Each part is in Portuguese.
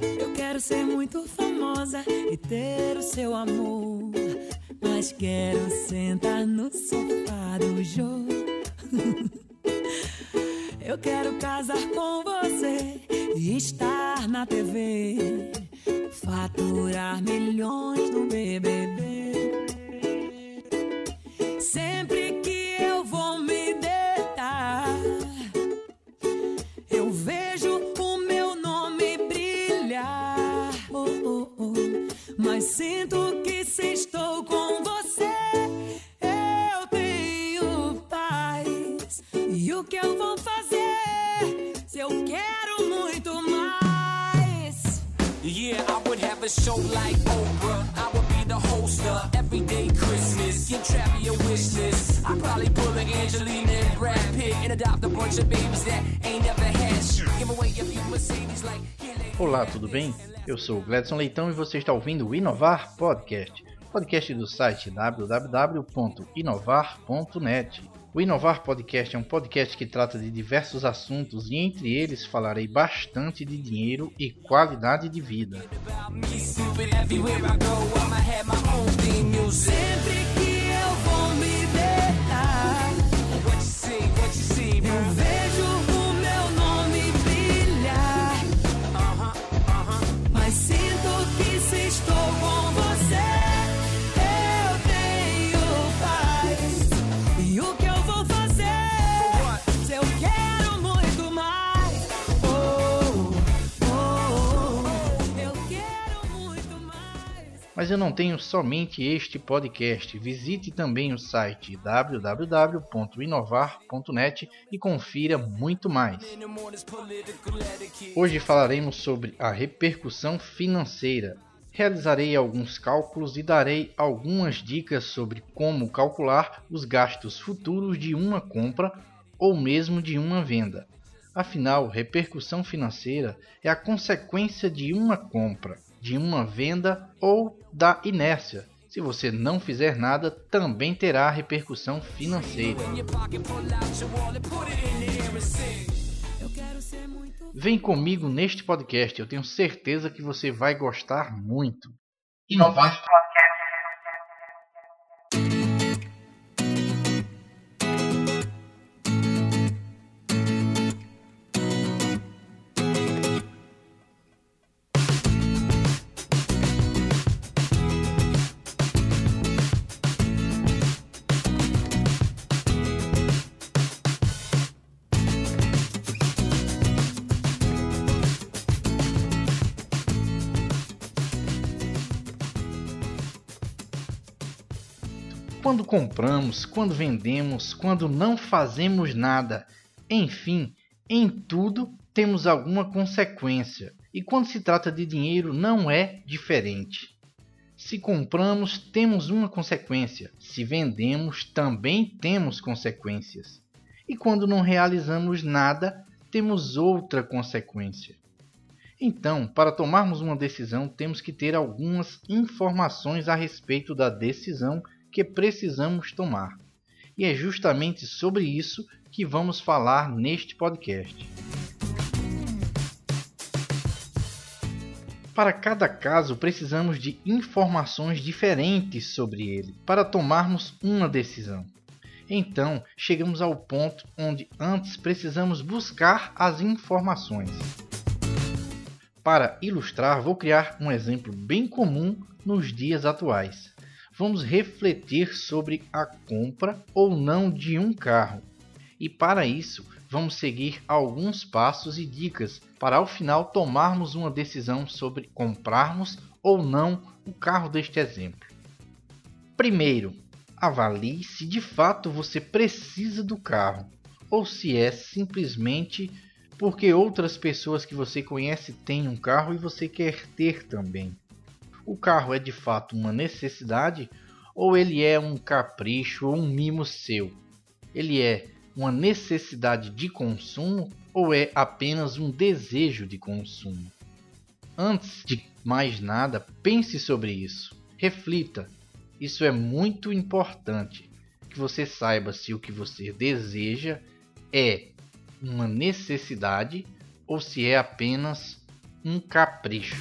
Eu quero ser muito famosa e ter o seu amor. Mas quero sentar no sofá do Jô. Eu quero casar com você e estar na TV. Faturar milhões no BBB. Show like Oprah. I would be the host of Everyday Christmas. Give a wish list. Probably pull a Angelina and Brad Pitt and adopt a bunch of babies that ain't never had shit. Give away a few Mercedes like. Olá, tudo bem? Eu sou Gledson Leitão e você está ouvindo o Inovar Podcast, podcast do site www.inovar.net. O Inovar Podcast é um podcast que trata de diversos assuntos e entre eles falarei bastante de dinheiro e qualidade de vida. About me, Mas eu não tenho somente este podcast. Visite também o site www.inovar.net e confira muito mais. Hoje falaremos sobre a repercussão financeira. Realizarei alguns cálculos e darei algumas dicas sobre como calcular os gastos futuros de uma compra ou mesmo de uma venda. Afinal, repercussão financeira é a consequência de uma compra, de uma venda ou da inércia. Se você não fizer nada, também terá repercussão financeira. Vem comigo neste podcast, eu tenho certeza que você vai gostar muito. Inovar quando compramos, quando vendemos, quando não fazemos nada. Enfim, em tudo temos alguma consequência. E quando se trata de dinheiro, não é diferente. Se compramos, temos uma consequência. Se vendemos, também temos consequências. E quando não realizamos nada, temos outra consequência. Então, para tomarmos uma decisão, temos que ter algumas informações a respeito da decisão que precisamos tomar. E é justamente sobre isso que vamos falar neste podcast. Para cada caso, precisamos de informações diferentes sobre ele para tomarmos uma decisão. Então, chegamos ao ponto onde antes precisamos buscar as informações. Para ilustrar, vou criar um exemplo bem comum nos dias atuais vamos refletir sobre a compra ou não de um carro. E para isso, vamos seguir alguns passos e dicas para ao final tomarmos uma decisão sobre comprarmos ou não o carro deste exemplo. Primeiro, avalie se de fato você precisa do carro ou se é simplesmente porque outras pessoas que você conhece têm um carro e você quer ter também o carro é de fato uma necessidade ou ele é um capricho ou um mimo seu? Ele é uma necessidade de consumo ou é apenas um desejo de consumo? Antes de mais nada, pense sobre isso. Reflita. Isso é muito importante que você saiba se o que você deseja é uma necessidade ou se é apenas um capricho.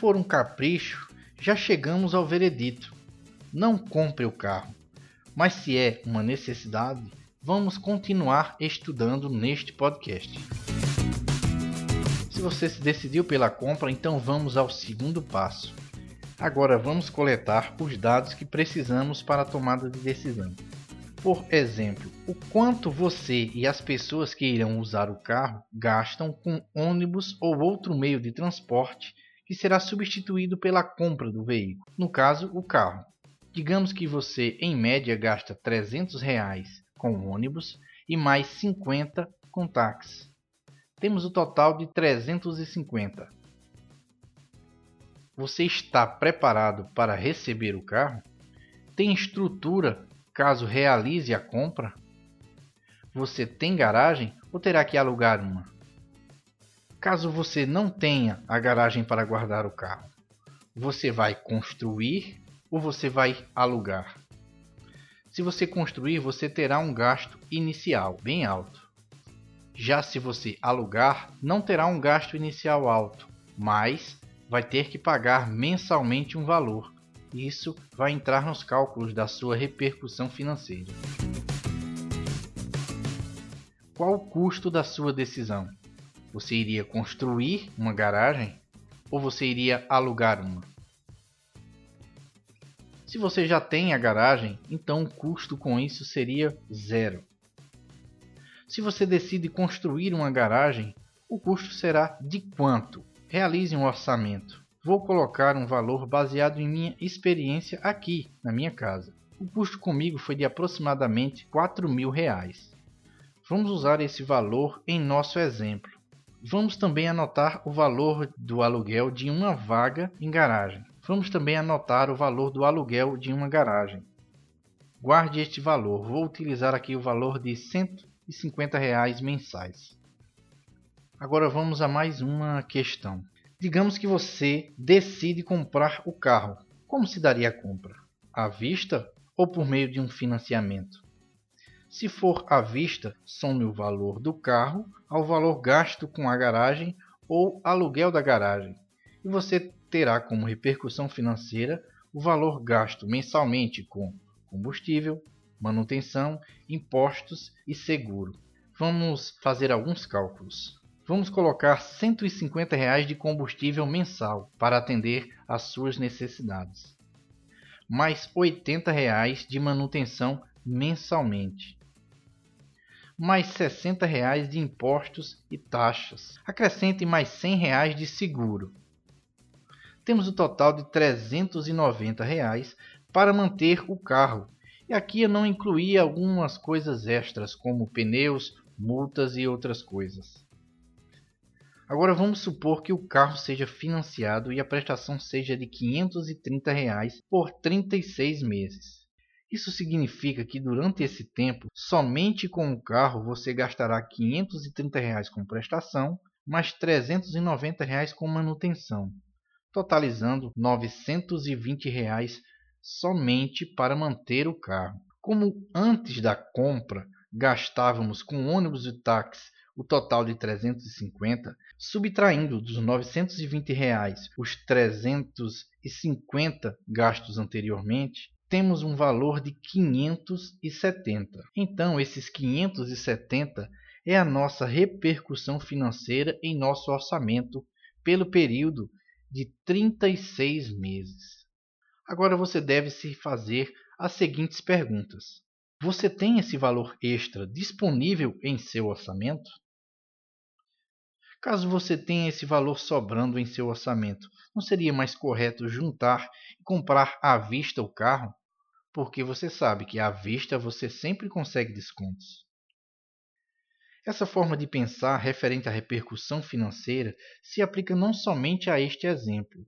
For um capricho, já chegamos ao veredito. Não compre o carro. Mas se é uma necessidade, vamos continuar estudando neste podcast. Se você se decidiu pela compra, então vamos ao segundo passo. Agora vamos coletar os dados que precisamos para a tomada de decisão. Por exemplo, o quanto você e as pessoas que irão usar o carro gastam com ônibus ou outro meio de transporte que será substituído pela compra do veículo, no caso, o carro. Digamos que você, em média, gasta 300 reais com ônibus e mais 50 com táxi. Temos o total de 350. Você está preparado para receber o carro? Tem estrutura caso realize a compra? Você tem garagem ou terá que alugar uma? Caso você não tenha a garagem para guardar o carro, você vai construir ou você vai alugar? Se você construir, você terá um gasto inicial bem alto. Já se você alugar, não terá um gasto inicial alto, mas vai ter que pagar mensalmente um valor. Isso vai entrar nos cálculos da sua repercussão financeira. Qual o custo da sua decisão? Você iria construir uma garagem ou você iria alugar uma? Se você já tem a garagem, então o custo com isso seria zero. Se você decide construir uma garagem, o custo será de quanto? Realize um orçamento. Vou colocar um valor baseado em minha experiência aqui, na minha casa. O custo comigo foi de aproximadamente 4 mil reais. Vamos usar esse valor em nosso exemplo. Vamos também anotar o valor do aluguel de uma vaga em garagem. Vamos também anotar o valor do aluguel de uma garagem. Guarde este valor. Vou utilizar aqui o valor de 150 reais mensais. Agora vamos a mais uma questão. Digamos que você decide comprar o carro. Como se daria a compra? À vista ou por meio de um financiamento? Se for à vista, some o valor do carro ao valor gasto com a garagem ou aluguel da garagem, e você terá como repercussão financeira o valor gasto mensalmente com combustível, manutenção, impostos e seguro. Vamos fazer alguns cálculos. Vamos colocar 150 reais de combustível mensal para atender às suas necessidades, mais 80 reais de manutenção mensalmente mais 60 reais de impostos e taxas. Acrescente mais 100 reais de seguro. Temos o total de 390 reais para manter o carro. E aqui eu não incluí algumas coisas extras, como pneus, multas e outras coisas. Agora vamos supor que o carro seja financiado e a prestação seja de 530 reais por 36 meses. Isso significa que durante esse tempo, somente com o carro você gastará 530 reais com prestação, mais 390 reais com manutenção, totalizando 920 reais somente para manter o carro. Como antes da compra gastávamos com ônibus e táxi o total de 350, subtraindo dos 920 reais os 350 gastos anteriormente, temos um valor de 570. Então, esses 570 é a nossa repercussão financeira em nosso orçamento pelo período de 36 meses. Agora você deve se fazer as seguintes perguntas: Você tem esse valor extra disponível em seu orçamento? Caso você tenha esse valor sobrando em seu orçamento, não seria mais correto juntar e comprar à vista o carro? Porque você sabe que à vista você sempre consegue descontos. Essa forma de pensar referente à repercussão financeira se aplica não somente a este exemplo,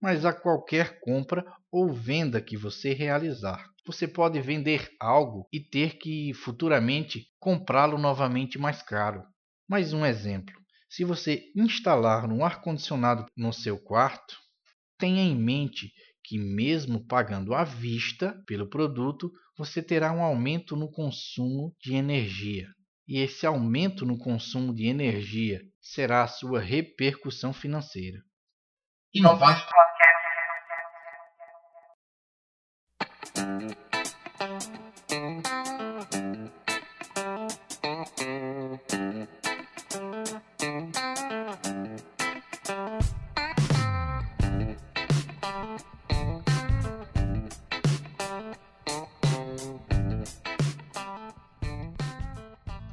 mas a qualquer compra ou venda que você realizar. Você pode vender algo e ter que futuramente comprá-lo novamente mais caro. Mais um exemplo: se você instalar um ar-condicionado no seu quarto, tenha em mente que, mesmo pagando à vista pelo produto, você terá um aumento no consumo de energia. E esse aumento no consumo de energia será a sua repercussão financeira. Inovar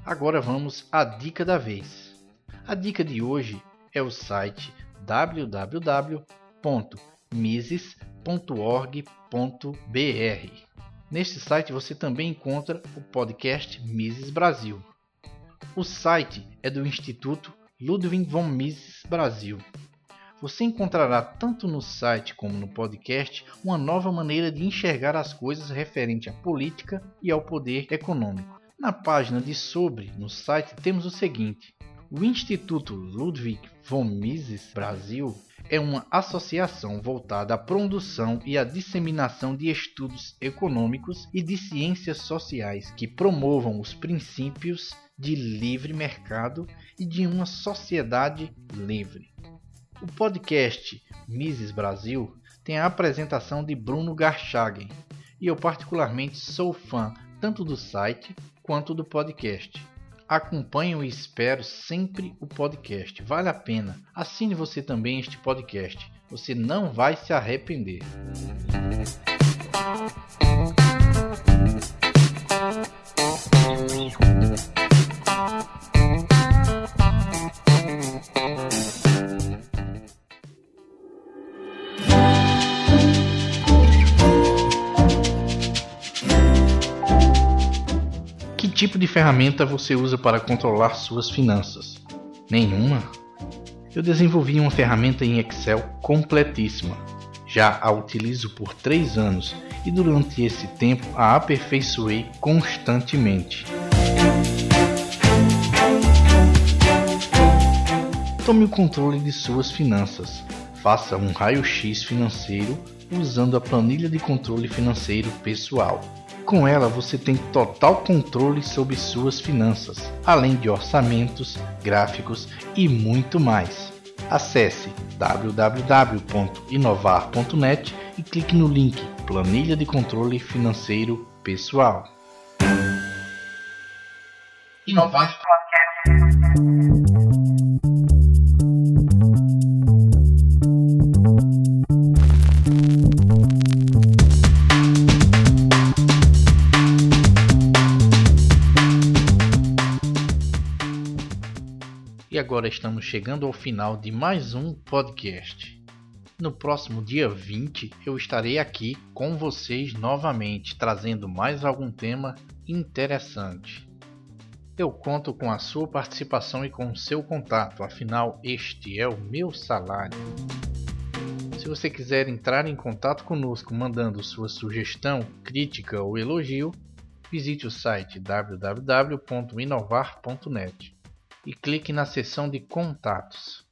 Agora vamos à dica da vez. A dica de hoje é o site www.mises.org.br. Neste site você também encontra o podcast Mises Brasil. O site é do Instituto Ludwig von Mises Brasil. Você encontrará tanto no site como no podcast uma nova maneira de enxergar as coisas referente à política e ao poder econômico. Na página de sobre no site temos o seguinte: o Instituto Ludwig von Mises Brasil é uma associação voltada à produção e à disseminação de estudos econômicos e de ciências sociais que promovam os princípios de livre mercado e de uma sociedade livre. O podcast Mises Brasil tem a apresentação de Bruno Garchagen e eu particularmente sou fã tanto do site quanto do podcast. Acompanho e espero sempre o podcast. Vale a pena. Assine você também este podcast. Você não vai se arrepender. Tipo de ferramenta você usa para controlar suas finanças? Nenhuma? Eu desenvolvi uma ferramenta em Excel completíssima. Já a utilizo por 3 anos e durante esse tempo a aperfeiçoei constantemente. Tome o controle de suas finanças. Faça um raio-x financeiro usando a planilha de controle financeiro pessoal. Com ela você tem total controle sobre suas finanças, além de orçamentos, gráficos e muito mais. Acesse www.inovar.net e clique no link Planilha de Controle Financeiro Pessoal. Inovar agora estamos chegando ao final de mais um podcast. No próximo dia 20 eu estarei aqui com vocês novamente, trazendo mais algum tema interessante. Eu conto com a sua participação e com o seu contato, afinal, este é o meu salário. Se você quiser entrar em contato conosco mandando sua sugestão, crítica ou elogio, visite o site www.inovar.net e clique na seção de contatos.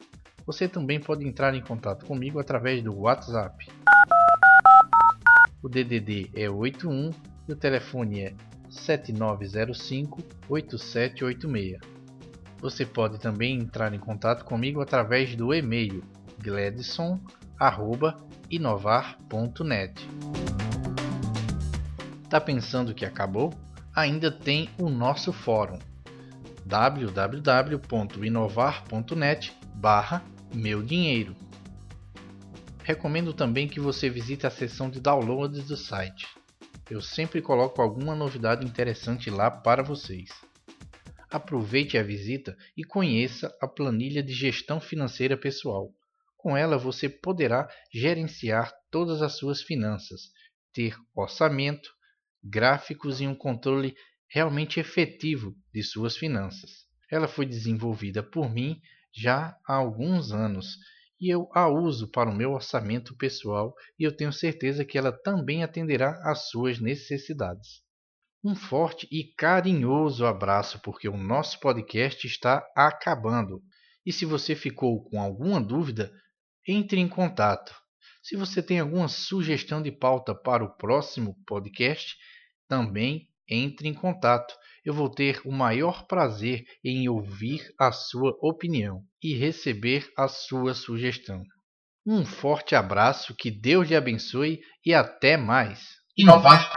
Você também pode entrar em contato comigo através do WhatsApp. O DDD é 81 e o telefone é 7905 8786. Você pode também entrar em contato comigo através do e-mail gladson@inovar.net. Tá pensando que acabou? Ainda tem o nosso fórum www.inovar.net barra meu dinheiro. Recomendo também que você visite a seção de downloads do site. Eu sempre coloco alguma novidade interessante lá para vocês. Aproveite a visita e conheça a planilha de gestão financeira pessoal. Com ela você poderá gerenciar todas as suas finanças, ter orçamento, gráficos e um controle realmente efetivo de suas finanças. Ela foi desenvolvida por mim já há alguns anos e eu a uso para o meu orçamento pessoal e eu tenho certeza que ela também atenderá às suas necessidades. Um forte e carinhoso abraço, porque o nosso podcast está acabando. E se você ficou com alguma dúvida, entre em contato. Se você tem alguma sugestão de pauta para o próximo podcast, também entre em contato. Eu vou ter o maior prazer em ouvir a sua opinião e receber a sua sugestão. Um forte abraço, que Deus lhe abençoe e até mais. Inovar